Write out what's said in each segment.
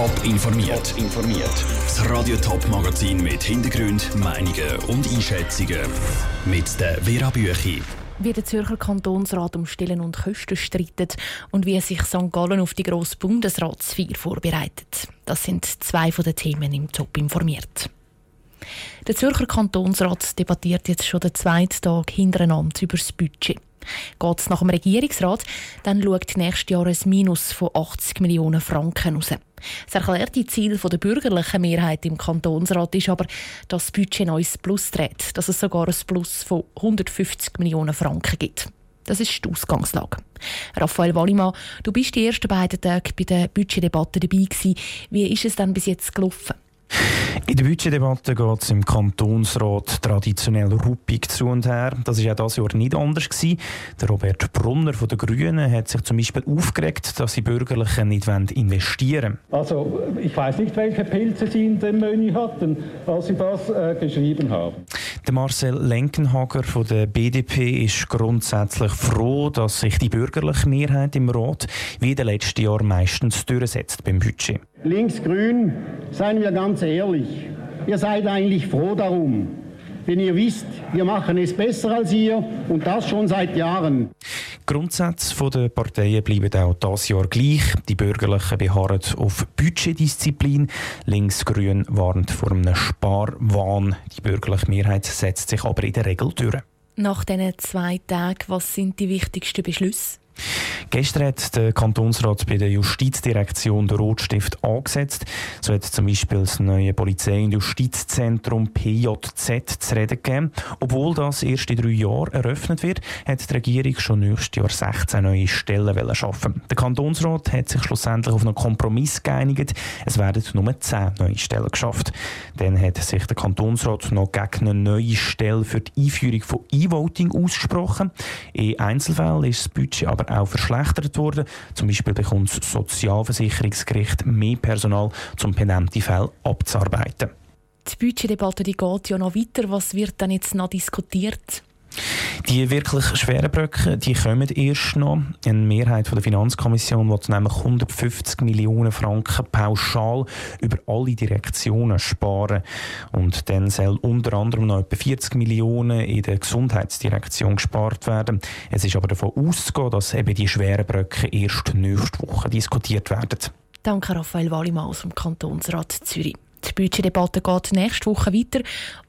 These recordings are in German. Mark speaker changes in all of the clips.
Speaker 1: Top informiert. informiert. Das Radio Top Magazin mit Hintergrund, Meinungen und Einschätzungen mit der Vera Büchi.
Speaker 2: Wie der Zürcher Kantonsrat um Stillen und Kosten streitet und wie sich St. Gallen auf die grosse Bundesratsfeier vorbereitet. Das sind zwei von den Themen im Top informiert. Der Zürcher Kantonsrat debattiert jetzt schon den zweiten Tag hintereinander über das Budget. Geht es nach dem Regierungsrat, dann schaut nächstes Jahr ein Minus von 80 Millionen Franken raus. Das erklärte Ziel der bürgerlichen Mehrheit im Kantonsrat ist aber, dass das Budget neues Plus dreht, dass es sogar ein Plus von 150 Millionen Franken gibt. Das ist die Ausgangslage. Raphael Wallimann, du bist die ersten beiden Tage bei der Budgetdebatte dabei gewesen. Wie ist es denn bis jetzt gelaufen?
Speaker 3: In der Budgetdebatte geht es im Kantonsrat traditionell ruppig zu und her. Das war auch dieses Jahr nicht anders. Gewesen. Der Robert Brunner von den Grünen hat sich zum Beispiel aufgeregt, dass die Bürgerlichen nicht investieren
Speaker 4: wollen. Also ich weiß nicht, welche Pilze Sie in dem Menü hatten, als Sie das äh, geschrieben haben.
Speaker 3: Der Marcel Lenkenhager von der BDP ist grundsätzlich froh, dass sich die bürgerliche Mehrheit im Rat wie in den letzten Jahren meistens durchsetzt beim Budget.
Speaker 5: Links-Grün, seien wir ganz ehrlich, ihr seid eigentlich froh darum. Denn ihr wisst, wir machen es besser als ihr und das schon seit Jahren.
Speaker 3: Grundsätze der Parteien bleiben auch dieses Jahr gleich. Die Bürgerlichen beharren auf Budgetdisziplin. Linksgrün warnt vor einem Sparwahn. Die bürgerliche Mehrheit setzt sich aber in der Regel durch.
Speaker 2: Nach diesen zwei Tagen, was sind die wichtigsten Beschlüsse?
Speaker 3: Gestern hat der Kantonsrat bei der Justizdirektion den Rotstift angesetzt. So hat zum Beispiel das neue Polizei- und Justizzentrum PJZ zu reden gegeben. Obwohl das erst in drei Jahren eröffnet wird, hat die Regierung schon nächstes Jahr 16 neue Stellen schaffen. Der Kantonsrat hat sich schlussendlich auf einen Kompromiss geeinigt. Es werden nur 10 neue Stellen geschafft. Dann hat sich der Kantonsrat noch gegen eine neue Stelle für die Einführung von E-Voting ausgesprochen. In Einzelfällen ist das Budget aber auch verschlechtert worden. Zum Beispiel bekommt das Sozialversicherungsgericht mehr Personal, um penente Fälle abzuarbeiten.
Speaker 2: Die Budgetdebatte die geht ja noch weiter. Was wird dann jetzt noch diskutiert?
Speaker 3: Die wirklich schweren Brücken, die kommen erst noch. Eine Mehrheit der Finanzkommission will nämlich 150 Millionen Franken pauschal über alle Direktionen sparen. Und dann soll unter anderem noch etwa 40 Millionen in der Gesundheitsdirektion gespart werden. Es ist aber davon auszugehen, dass eben die schweren Brücken erst nächste Woche diskutiert werden.
Speaker 2: Danke, Raphael Wallimann aus dem Kantonsrat Zürich. Die Budgetdebatte geht nächste Woche weiter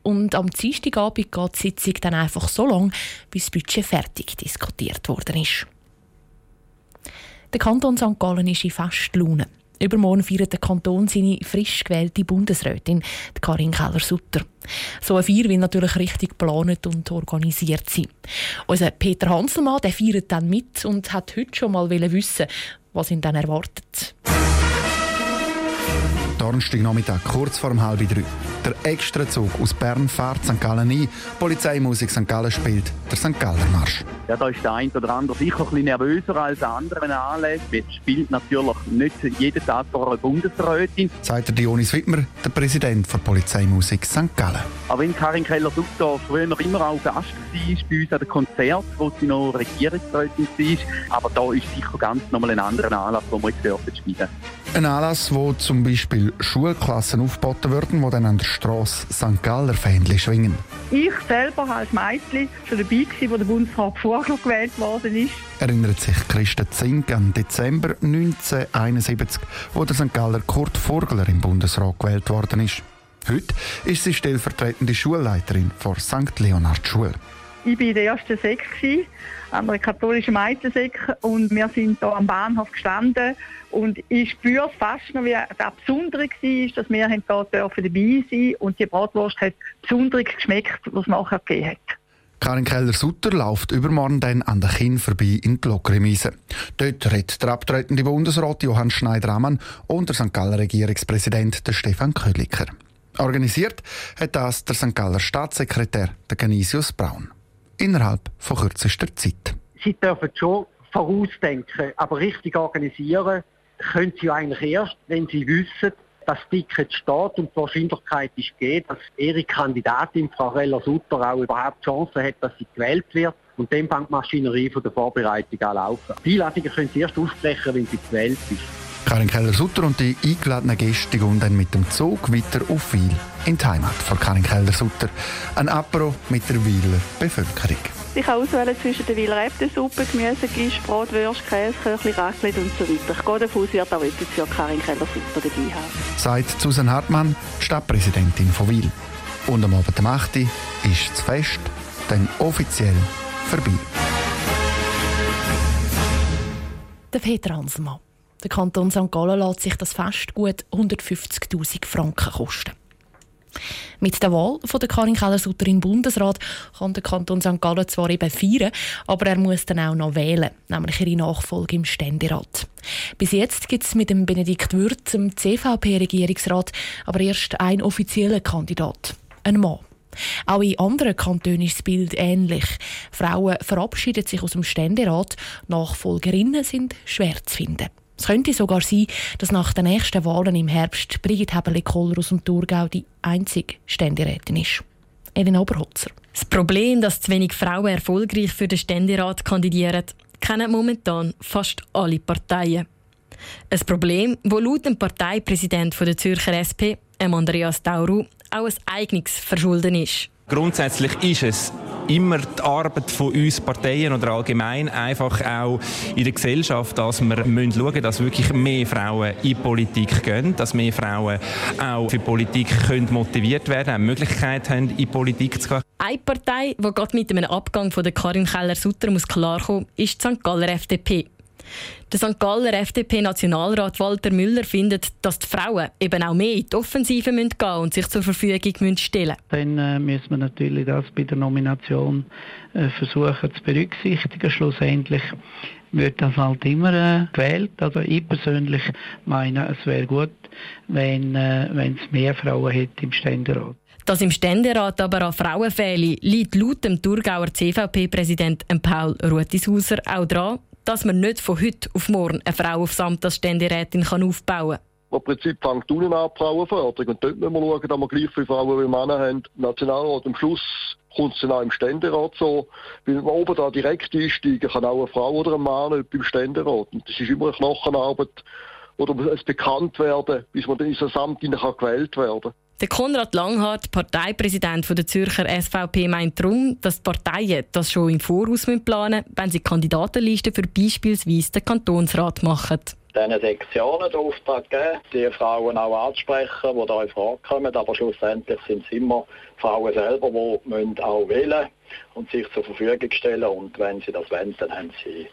Speaker 2: und am Dienstagabend geht die Sitzung dann einfach so lang, bis das Budget fertig diskutiert worden ist. Der Kanton St. Gallen ist in Festlaune. Übermorgen feiert der Kanton seine frisch gewählte Bundesrätin, Karin Keller-Sutter. So eine Feier will natürlich richtig geplant und organisiert sein. Unser Peter Hanselmann der feiert dann mit und hat heute schon mal wissen, was ihn dann erwartet.
Speaker 6: Donnerstagnachmittag, kurz vor halb drei. Der Extrazug aus Bern fährt St. Gallen ein. Polizeimusik St. Gallen spielt der St. Galler Marsch.
Speaker 7: Ja, da ist der eine oder andere sicher ein bisschen nervöser als der andere, wenn er anlässt. Er spielt natürlich nicht jeden Tag vor einer Bundesrätin.
Speaker 6: Sagt der Dionis Wittmer, der Präsident der Polizeimusik St. Gallen.
Speaker 7: Auch wenn Karin Keller-Sutter früher noch immer auch Gast war bei uns an den Konzert, wo sie noch Regierungsrätin war. Aber da ist sicher ganz nochmal ein anderer Anlass, den wir jetzt dürfen spielen
Speaker 6: Ein Anlass, wo zum Beispiel Schulklassen aufgeboten werden, die dann an der Straße St. Galler Fähnchen schwingen.
Speaker 8: Ich selber als Mädchen schon dabei gewesen, wo der Bundesrat vorgewählt gewählt worden ist.
Speaker 6: Erinnert sich Christa Zink an Dezember 1971, wo der St. Galler Kurt Vogler im Bundesrat gewählt worden ist. Heute ist sie stellvertretende Schulleiterin vor St. Leonard Schule.
Speaker 8: Ich war in der ersten Sek, an einer katholischen Mädchensek und wir sind hier am Bahnhof gestanden und ich spüre fast noch, wie das Besondere war, dass wir hier dabei sein und die Bratwurst hat besonders geschmeckt, was es nachher gegeben hat.
Speaker 6: Karin Keller-Sutter läuft übermorgen dann an der Kinn vorbei in die Lokremise. Dort redet der abtretende Bundesrat Johann Schneider-Ammann und der St. Galler Regierungspräsident Stefan Köliker. Organisiert hat das der St. Galler Staatssekretär der Genisius Braun innerhalb von kürzester Zeit.
Speaker 9: Sie dürfen schon vorausdenken, aber richtig organisieren können Sie eigentlich erst, wenn Sie wissen, dass das Ticket steht und die Wahrscheinlichkeit ist gegeben, dass Ihre Kandidatin, Frau Reller-Sutter, auch überhaupt Chancen hat, dass sie gewählt wird. Und dann fängt die Maschinerie von der Vorbereitung an laufen. Die Einladungen können Sie erst aussprechen, wenn sie gewählt ist.
Speaker 6: Karin Keller-Sutter und die eingeladenen Gäste gehen dann mit dem Zug weiter auf Wil in die Heimat von Karin Keller-Sutter. Ein Apero mit der Wiler Bevölkerung.
Speaker 10: Ich kann auswählen zwischen der Wiler Äpfelsuppe, Gemüse, Gisch, Brot, Würst, Käse, Köchli, Raclette und so weiter. Ich gehe davon aus, wird auch etwas für Karin Keller-Sutter dabei haben.
Speaker 6: Sagt Susan Hartmann, Stadtpräsidentin von Wil. Und am Abend der 8. ist das Fest dann offiziell vorbei.
Speaker 2: Der Peter Hanselmann. Der Kanton St. Gallen lässt sich das Fest gut 150.000 Franken kosten. Mit der Wahl von der Karin Keller-Sutter im Bundesrat kann der Kanton St. Gallen zwar eben feiern, aber er muss dann auch noch wählen, nämlich ihre Nachfolge im Ständerat. Bis jetzt gibt es mit dem Benedikt Würth, dem CVP-Regierungsrat, aber erst einen offiziellen Kandidat, ein Mann. Auch in anderen Kantonen ist das Bild ähnlich. Frauen verabschieden sich aus dem Ständerat, Nachfolgerinnen sind schwer zu finden. Es könnte sogar sein, dass nach den nächsten Wahlen im Herbst Brigitte Heberle-Koller aus dem Thurgau die einzige Ständerätin ist. Elena Oberholzer.
Speaker 11: Das Problem, dass zu wenig Frauen erfolgreich für den Ständerat kandidieren, kennen momentan fast alle Parteien. Ein Problem, wo laut dem Parteipräsident der Zürcher SP, Andreas Tauru, auch ein eigenes Verschulden ist.
Speaker 12: Grundsätzlich ist es immer die Arbeit von uns Parteien oder allgemein einfach auch in der Gesellschaft, dass wir müssen schauen dass wirklich mehr Frauen in Politik gehen, dass mehr Frauen auch für Politik können motiviert werden, eine Möglichkeit haben, in Politik zu gehen.
Speaker 11: Eine Partei, die gerade mit einem Abgang von der Karin Keller-Sutter klarkommen, ist die St. Galler FDP. Der St. Galler FDP-Nationalrat Walter Müller findet, dass die Frauen eben auch mehr in die Offensive gehen müssen und sich zur Verfügung stellen
Speaker 13: müssen. Dann äh, müssen wir natürlich das bei der Nomination äh, versuchen zu berücksichtigen. Schlussendlich wird das halt immer äh, gewählt. Also ich persönlich meine, es wäre gut, wenn äh, es mehr Frauen hätte im Ständerat.
Speaker 11: Dass im Ständerat aber an Frauen fehle, liegt laut dem Thurgauer CVP-Präsident Paul Rutishauser auch daran, dass man nicht von heute auf morgen eine Frau aufs Amt als Ständerätin kann aufbauen kann.
Speaker 14: Im Prinzip fängt unten an Frauenförderung. Und dort müssen wir schauen, dass wir gleich viele Frauen wie Männer haben. Nationalrat am Schluss kommt es dann auch im Ständerat so. Weil man oben da direkt einsteigen kann auch eine Frau oder ein Mann nicht beim Ständerat. Und das ist immer eine Knochenarbeit. Oder es bekannt werden, bis man dann in das Amt gewählt werden kann.
Speaker 11: Der Konrad Langhardt, Parteipräsident der Zürcher SVP, meint darum, dass die Parteien das schon im Voraus planen müssen, wenn sie Kandidatenlisten für beispielsweise den Kantonsrat machen
Speaker 15: diesen Sektionen den Auftrag geben, die Frauen auch anzusprechen, die da in Frage kommen. Aber schlussendlich sind es immer Frauen selber, die müssen auch wählen und sich zur Verfügung stellen. Und wenn sie das wollen, dann haben sie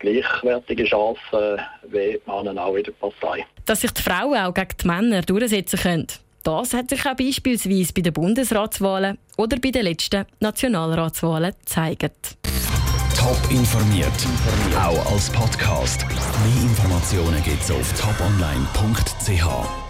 Speaker 15: gleichwertige Chancen wie Männer auch in der Partei.
Speaker 11: Dass sich die Frauen auch gegen die Männer durchsetzen können. Das hat sich auch beispielsweise bei den Bundesratswahlen oder bei den letzten Nationalratswahlen gezeigt.
Speaker 1: Top informiert, auch als Podcast. Mehr Informationen gibt es auf toponline.ch.